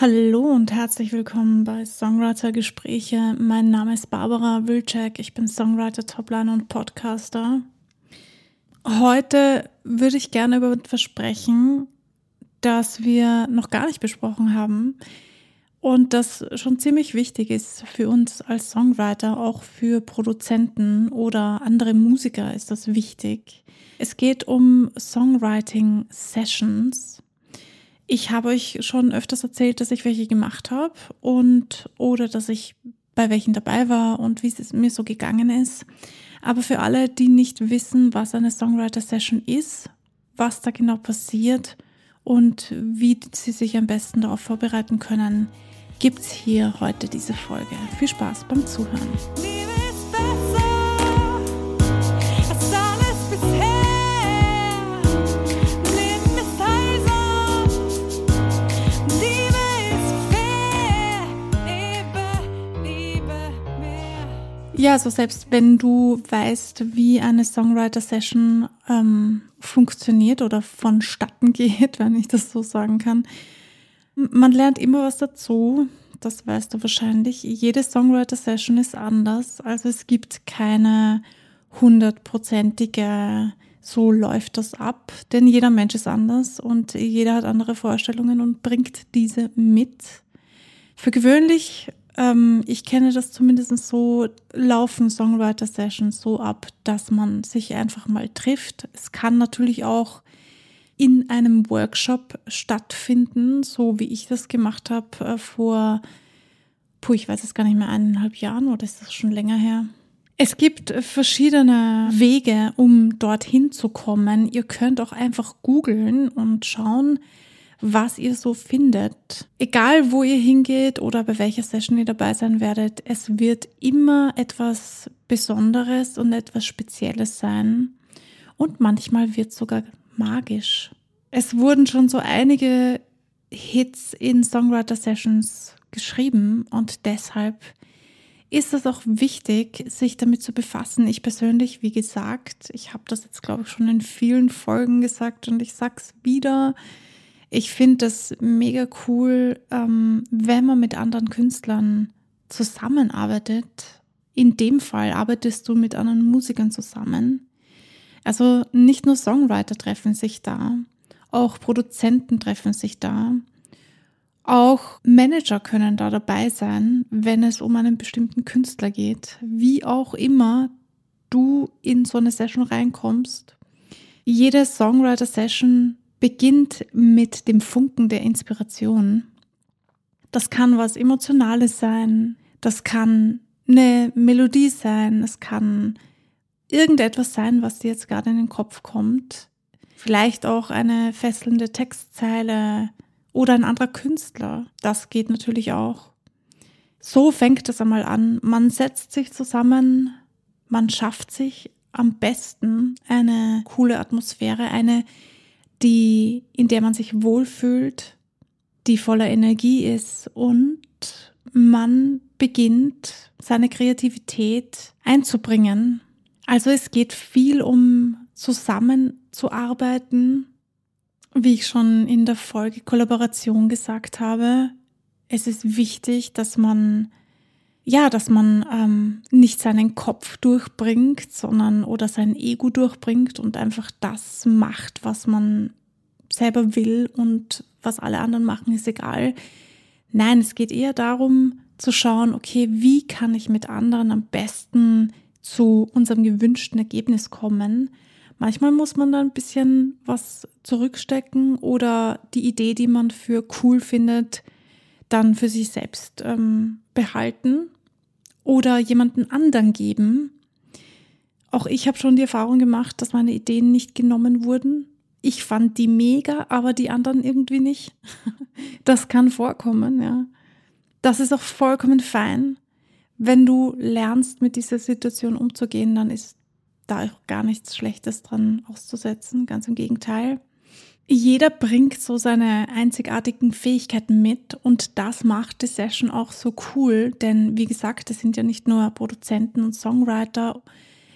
Hallo und herzlich willkommen bei Songwriter Gespräche. Mein Name ist Barbara Wilczek. Ich bin Songwriter, Topliner und Podcaster. Heute würde ich gerne über etwas sprechen, das wir noch gar nicht besprochen haben und das schon ziemlich wichtig ist für uns als Songwriter, auch für Produzenten oder andere Musiker ist das wichtig. Es geht um Songwriting Sessions ich habe euch schon öfters erzählt, dass ich welche gemacht habe und oder dass ich bei welchen dabei war und wie es mir so gegangen ist. Aber für alle, die nicht wissen, was eine Songwriter Session ist, was da genau passiert und wie sie sich am besten darauf vorbereiten können, gibt's hier heute diese Folge. Viel Spaß beim Zuhören. Ja, so selbst wenn du weißt, wie eine Songwriter-Session ähm, funktioniert oder vonstatten geht, wenn ich das so sagen kann, man lernt immer was dazu. Das weißt du wahrscheinlich. Jede Songwriter-Session ist anders. Also es gibt keine hundertprozentige, so läuft das ab. Denn jeder Mensch ist anders und jeder hat andere Vorstellungen und bringt diese mit. Für gewöhnlich ähm, ich kenne das zumindest so, laufen Songwriter-Sessions so ab, dass man sich einfach mal trifft. Es kann natürlich auch in einem Workshop stattfinden, so wie ich das gemacht habe äh, vor, puh, ich weiß es gar nicht mehr, eineinhalb Jahren oder ist das schon länger her? Es gibt verschiedene Wege, um dorthin zu kommen. Ihr könnt auch einfach googeln und schauen, was ihr so findet. Egal, wo ihr hingeht oder bei welcher Session ihr dabei sein werdet, es wird immer etwas Besonderes und etwas Spezielles sein. Und manchmal wird es sogar magisch. Es wurden schon so einige Hits in Songwriter-Sessions geschrieben und deshalb ist es auch wichtig, sich damit zu befassen. Ich persönlich, wie gesagt, ich habe das jetzt, glaube ich, schon in vielen Folgen gesagt und ich sag's wieder, ich finde das mega cool, ähm, wenn man mit anderen Künstlern zusammenarbeitet. In dem Fall arbeitest du mit anderen Musikern zusammen. Also nicht nur Songwriter treffen sich da, auch Produzenten treffen sich da. Auch Manager können da dabei sein, wenn es um einen bestimmten Künstler geht. Wie auch immer du in so eine Session reinkommst. Jede Songwriter-Session beginnt mit dem Funken der Inspiration. Das kann was Emotionales sein, das kann eine Melodie sein, es kann irgendetwas sein, was dir jetzt gerade in den Kopf kommt. Vielleicht auch eine fesselnde Textzeile oder ein anderer Künstler. Das geht natürlich auch. So fängt es einmal an. Man setzt sich zusammen, man schafft sich am besten eine coole Atmosphäre, eine die, in der man sich wohlfühlt, die voller Energie ist und man beginnt seine Kreativität einzubringen. Also es geht viel um zusammenzuarbeiten, wie ich schon in der Folge Kollaboration gesagt habe. Es ist wichtig, dass man ja, dass man ähm, nicht seinen Kopf durchbringt, sondern oder sein Ego durchbringt und einfach das macht, was man selber will und was alle anderen machen, ist egal. Nein, es geht eher darum zu schauen, okay, wie kann ich mit anderen am besten zu unserem gewünschten Ergebnis kommen. Manchmal muss man da ein bisschen was zurückstecken oder die Idee, die man für cool findet, dann für sich selbst ähm, behalten oder jemanden anderen geben. Auch ich habe schon die Erfahrung gemacht, dass meine Ideen nicht genommen wurden. Ich fand die mega, aber die anderen irgendwie nicht. Das kann vorkommen, ja. Das ist auch vollkommen fein. Wenn du lernst, mit dieser Situation umzugehen, dann ist da auch gar nichts Schlechtes dran auszusetzen. Ganz im Gegenteil. Jeder bringt so seine einzigartigen Fähigkeiten mit und das macht die Session auch so cool, denn wie gesagt, es sind ja nicht nur Produzenten und Songwriter,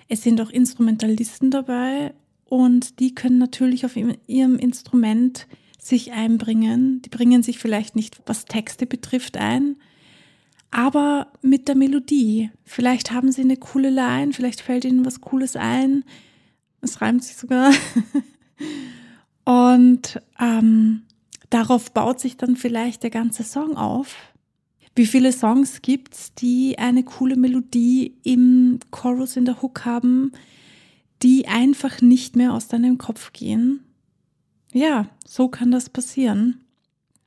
es sind auch Instrumentalisten dabei und die können natürlich auf ihrem Instrument sich einbringen. Die bringen sich vielleicht nicht, was Texte betrifft, ein, aber mit der Melodie. Vielleicht haben sie eine coole Line, vielleicht fällt ihnen was Cooles ein. Es reimt sich sogar. Und ähm, darauf baut sich dann vielleicht der ganze Song auf. Wie viele Songs gibt's, die eine coole Melodie im Chorus in der Hook haben, die einfach nicht mehr aus deinem Kopf gehen? Ja, so kann das passieren.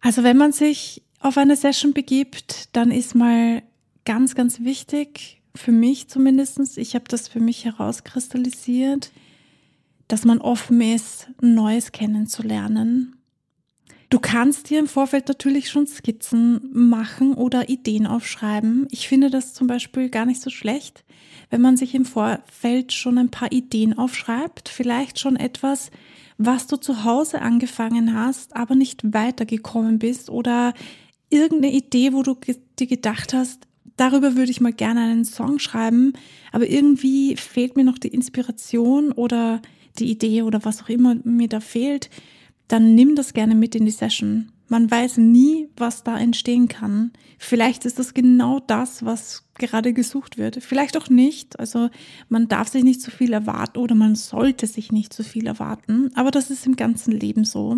Also wenn man sich auf eine Session begibt, dann ist mal ganz, ganz wichtig, für mich zumindestens. ich habe das für mich herauskristallisiert, dass man offen ist, Neues kennenzulernen. Du kannst dir im Vorfeld natürlich schon Skizzen machen oder Ideen aufschreiben. Ich finde das zum Beispiel gar nicht so schlecht, wenn man sich im Vorfeld schon ein paar Ideen aufschreibt, vielleicht schon etwas, was du zu Hause angefangen hast, aber nicht weitergekommen bist oder irgendeine Idee, wo du dir gedacht hast, darüber würde ich mal gerne einen Song schreiben, aber irgendwie fehlt mir noch die Inspiration oder die Idee oder was auch immer mir da fehlt, dann nimm das gerne mit in die Session. Man weiß nie, was da entstehen kann. Vielleicht ist das genau das, was gerade gesucht wird. Vielleicht auch nicht. Also man darf sich nicht zu viel erwarten oder man sollte sich nicht zu viel erwarten. Aber das ist im ganzen Leben so.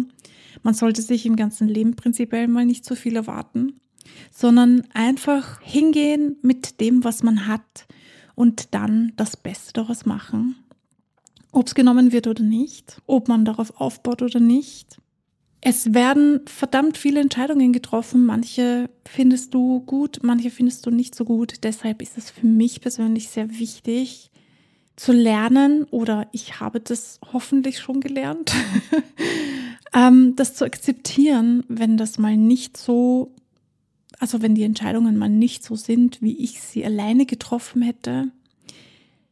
Man sollte sich im ganzen Leben prinzipiell mal nicht zu viel erwarten, sondern einfach hingehen mit dem, was man hat und dann das Beste daraus machen ob es genommen wird oder nicht, ob man darauf aufbaut oder nicht. Es werden verdammt viele Entscheidungen getroffen. Manche findest du gut, manche findest du nicht so gut. Deshalb ist es für mich persönlich sehr wichtig zu lernen oder ich habe das hoffentlich schon gelernt, ähm, das zu akzeptieren, wenn das mal nicht so, also wenn die Entscheidungen mal nicht so sind, wie ich sie alleine getroffen hätte.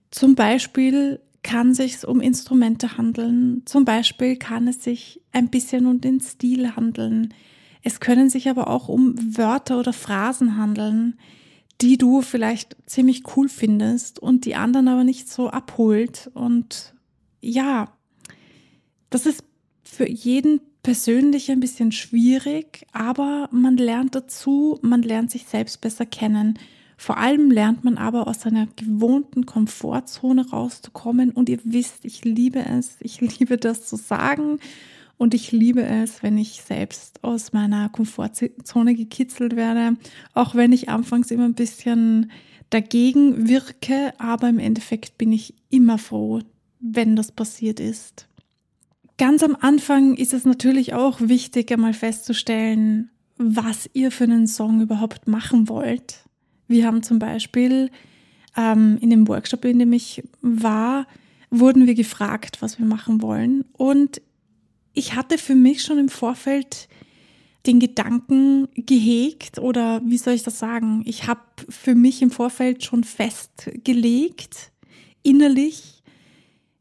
Zum Beispiel kann sich um Instrumente handeln. Zum Beispiel kann es sich ein bisschen um den Stil handeln. Es können sich aber auch um Wörter oder Phrasen handeln, die du vielleicht ziemlich cool findest und die anderen aber nicht so abholt. Und ja, das ist für jeden persönlich ein bisschen schwierig, aber man lernt dazu, man lernt sich selbst besser kennen. Vor allem lernt man aber aus seiner gewohnten Komfortzone rauszukommen. Und ihr wisst, ich liebe es, ich liebe das zu sagen. Und ich liebe es, wenn ich selbst aus meiner Komfortzone gekitzelt werde, auch wenn ich anfangs immer ein bisschen dagegen wirke, aber im Endeffekt bin ich immer froh, wenn das passiert ist. Ganz am Anfang ist es natürlich auch wichtig, einmal festzustellen, was ihr für einen Song überhaupt machen wollt. Wir haben zum Beispiel ähm, in dem Workshop, in dem ich war, wurden wir gefragt, was wir machen wollen. Und ich hatte für mich schon im Vorfeld den Gedanken gehegt oder wie soll ich das sagen? Ich habe für mich im Vorfeld schon festgelegt, innerlich,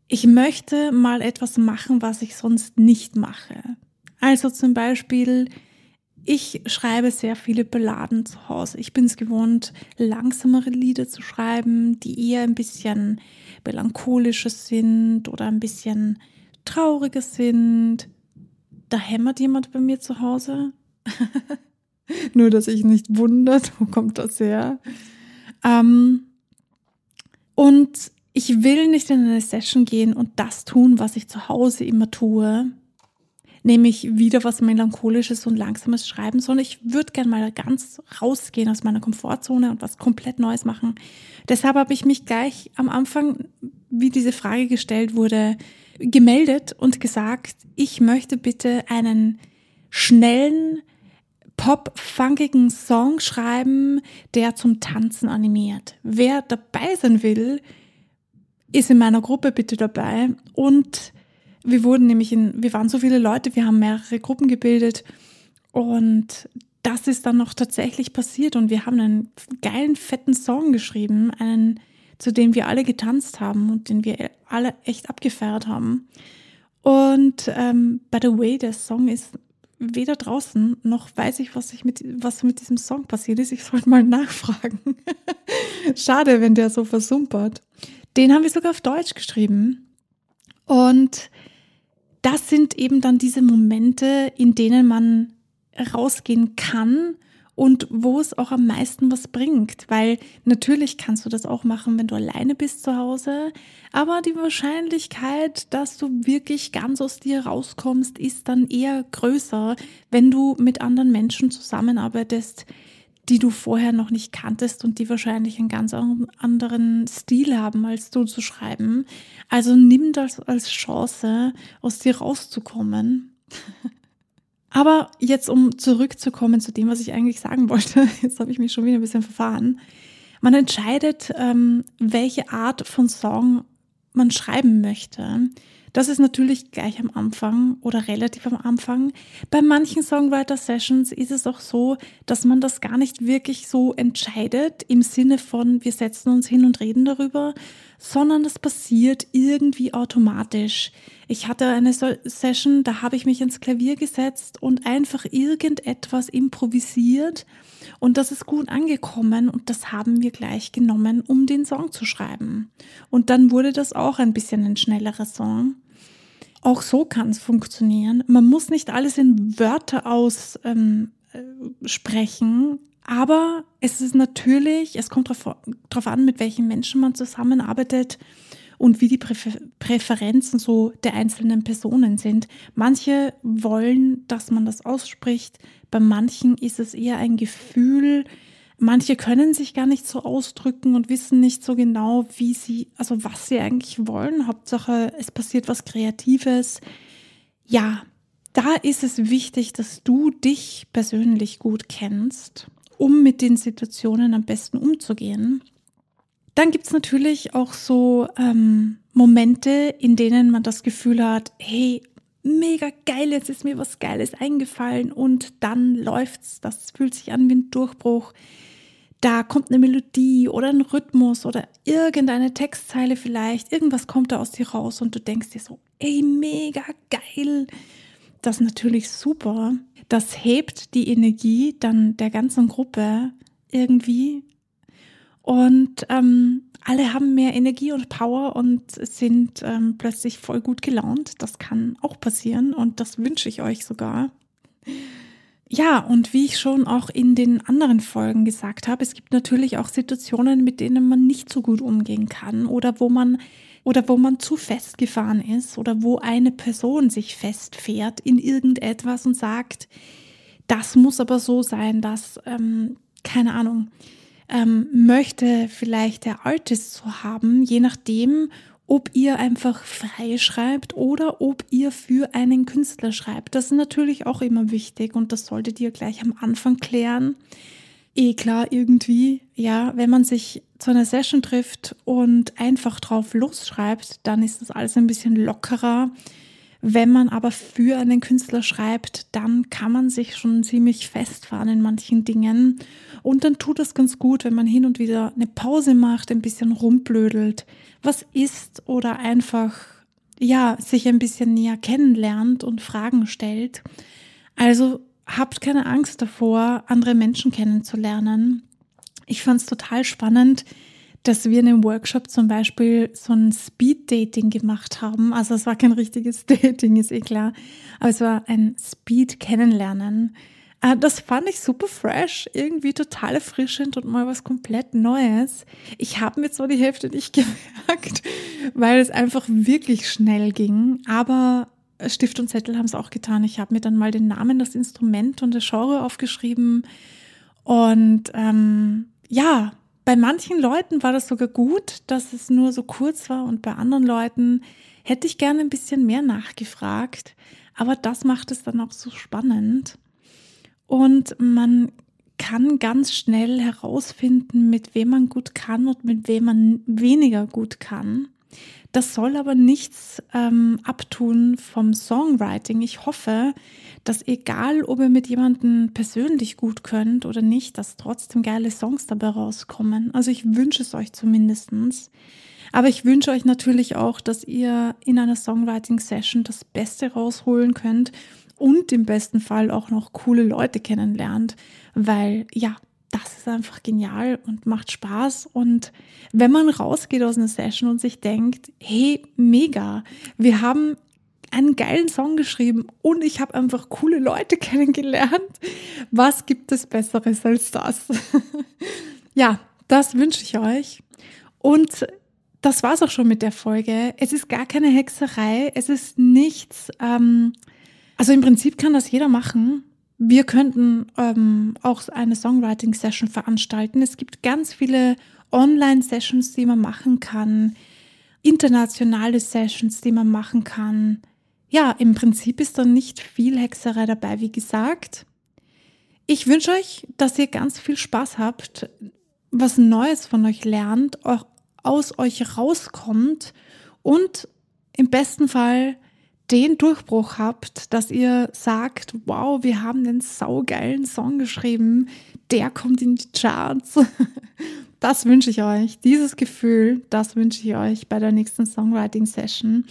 ich möchte mal etwas machen, was ich sonst nicht mache. Also zum Beispiel ich schreibe sehr viele Balladen zu Hause. Ich bin es gewohnt, langsamere Lieder zu schreiben, die eher ein bisschen melancholischer sind oder ein bisschen trauriger sind. Da hämmert jemand bei mir zu Hause. Nur, dass ich nicht wundert, wo kommt das her? Ähm, und ich will nicht in eine Session gehen und das tun, was ich zu Hause immer tue, nämlich wieder was Melancholisches und Langsames schreiben, sondern ich würde gerne mal ganz rausgehen aus meiner Komfortzone und was komplett Neues machen. Deshalb habe ich mich gleich am Anfang, wie diese Frage gestellt wurde, gemeldet und gesagt, ich möchte bitte einen schnellen, pop-funkigen Song schreiben, der zum Tanzen animiert. Wer dabei sein will, ist in meiner Gruppe bitte dabei und wir wurden nämlich in, wir waren so viele Leute, wir haben mehrere Gruppen gebildet und das ist dann noch tatsächlich passiert und wir haben einen geilen, fetten Song geschrieben, einen, zu dem wir alle getanzt haben und den wir alle echt abgefeiert haben. Und ähm, by the way, der Song ist weder draußen noch weiß ich, was ich mit was mit diesem Song passiert ist. Ich sollte mal nachfragen. Schade, wenn der so versumpert. Den haben wir sogar auf Deutsch geschrieben. Und das sind eben dann diese Momente, in denen man rausgehen kann und wo es auch am meisten was bringt. Weil natürlich kannst du das auch machen, wenn du alleine bist zu Hause. Aber die Wahrscheinlichkeit, dass du wirklich ganz aus dir rauskommst, ist dann eher größer, wenn du mit anderen Menschen zusammenarbeitest, die du vorher noch nicht kanntest und die wahrscheinlich einen ganz anderen Stil haben, als du zu schreiben. Also nimm das als Chance, aus dir rauszukommen. Aber jetzt, um zurückzukommen zu dem, was ich eigentlich sagen wollte, jetzt habe ich mich schon wieder ein bisschen verfahren. Man entscheidet, ähm, welche Art von Song man schreiben möchte. Das ist natürlich gleich am Anfang oder relativ am Anfang. Bei manchen Songwriter-Sessions ist es auch so, dass man das gar nicht wirklich so entscheidet im Sinne von, wir setzen uns hin und reden darüber, sondern das passiert irgendwie automatisch. Ich hatte eine Session, da habe ich mich ins Klavier gesetzt und einfach irgendetwas improvisiert und das ist gut angekommen und das haben wir gleich genommen, um den Song zu schreiben. Und dann wurde das auch ein bisschen ein schnellerer Song. Auch so kann es funktionieren. Man muss nicht alles in Wörter aussprechen, ähm, äh, aber es ist natürlich, es kommt darauf an, mit welchen Menschen man zusammenarbeitet und wie die Präfer Präferenzen so der einzelnen Personen sind. Manche wollen, dass man das ausspricht, bei manchen ist es eher ein Gefühl, Manche können sich gar nicht so ausdrücken und wissen nicht so genau, wie sie, also was sie eigentlich wollen. Hauptsache, es passiert was Kreatives. Ja, da ist es wichtig, dass du dich persönlich gut kennst, um mit den Situationen am besten umzugehen. Dann gibt's natürlich auch so ähm, Momente, in denen man das Gefühl hat, hey, mega geil, jetzt ist mir was Geiles eingefallen und dann läuft's. Das fühlt sich an wie ein Durchbruch da kommt eine Melodie oder ein Rhythmus oder irgendeine Textzeile vielleicht, irgendwas kommt da aus dir raus und du denkst dir so, ey, mega geil. Das ist natürlich super. Das hebt die Energie dann der ganzen Gruppe irgendwie. Und ähm, alle haben mehr Energie und Power und sind ähm, plötzlich voll gut gelaunt. Das kann auch passieren und das wünsche ich euch sogar. Ja, und wie ich schon auch in den anderen Folgen gesagt habe, es gibt natürlich auch Situationen, mit denen man nicht so gut umgehen kann oder wo man oder wo man zu festgefahren ist oder wo eine Person sich festfährt in irgendetwas und sagt, das muss aber so sein, dass, ähm, keine Ahnung, ähm, möchte vielleicht der Artist so haben, je nachdem, ob ihr einfach frei schreibt oder ob ihr für einen Künstler schreibt. Das ist natürlich auch immer wichtig und das solltet ihr gleich am Anfang klären. Eh klar, irgendwie, ja, wenn man sich zu einer Session trifft und einfach drauf losschreibt, dann ist das alles ein bisschen lockerer. Wenn man aber für einen Künstler schreibt, dann kann man sich schon ziemlich festfahren in manchen Dingen. Und dann tut es ganz gut, wenn man hin und wieder eine Pause macht, ein bisschen rumblödelt, was ist oder einfach, ja, sich ein bisschen näher kennenlernt und Fragen stellt. Also habt keine Angst davor, andere Menschen kennenzulernen. Ich fand es total spannend, dass wir in einem Workshop zum Beispiel so ein Speed-Dating gemacht haben. Also es war kein richtiges Dating, ist eh klar, aber es war ein Speed-Kennenlernen. Äh, das fand ich super fresh, irgendwie total erfrischend und mal was komplett Neues. Ich habe mir zwar die Hälfte nicht gemerkt, weil es einfach wirklich schnell ging, aber Stift und Zettel haben es auch getan. Ich habe mir dann mal den Namen, das Instrument und das Genre aufgeschrieben. Und ähm, ja, bei manchen Leuten war das sogar gut, dass es nur so kurz war und bei anderen Leuten hätte ich gerne ein bisschen mehr nachgefragt. Aber das macht es dann auch so spannend. Und man kann ganz schnell herausfinden, mit wem man gut kann und mit wem man weniger gut kann. Das soll aber nichts ähm, abtun vom Songwriting. Ich hoffe, dass egal, ob ihr mit jemandem persönlich gut könnt oder nicht, dass trotzdem geile Songs dabei rauskommen. Also ich wünsche es euch zumindestens. Aber ich wünsche euch natürlich auch, dass ihr in einer Songwriting-Session das Beste rausholen könnt und im besten Fall auch noch coole Leute kennenlernt, weil ja, das ist einfach genial und macht Spaß. Und wenn man rausgeht aus einer Session und sich denkt, hey, mega, wir haben einen geilen Song geschrieben und ich habe einfach coole Leute kennengelernt. Was gibt es Besseres als das? ja, das wünsche ich euch. Und das war's auch schon mit der Folge. Es ist gar keine Hexerei. Es ist nichts. Ähm, also im Prinzip kann das jeder machen. Wir könnten ähm, auch eine Songwriting-Session veranstalten. Es gibt ganz viele Online-Sessions, die man machen kann, internationale Sessions, die man machen kann. Ja, im Prinzip ist da nicht viel Hexerei dabei, wie gesagt. Ich wünsche euch, dass ihr ganz viel Spaß habt, was Neues von euch lernt, auch aus euch rauskommt und im besten Fall den Durchbruch habt, dass ihr sagt, wow, wir haben den saugeilen Song geschrieben, der kommt in die Charts. Das wünsche ich euch. Dieses Gefühl, das wünsche ich euch bei der nächsten Songwriting-Session.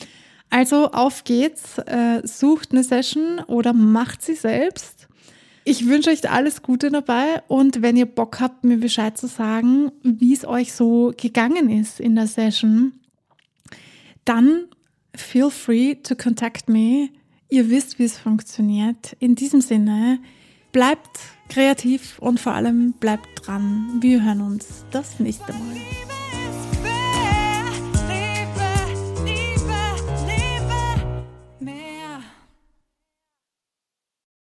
Also auf geht's, äh, sucht eine Session oder macht sie selbst. Ich wünsche euch alles Gute dabei und wenn ihr Bock habt, mir Bescheid zu sagen, wie es euch so gegangen ist in der Session, dann feel free to contact me. Ihr wisst, wie es funktioniert. In diesem Sinne, bleibt kreativ und vor allem bleibt dran. Wir hören uns das nächste Mal.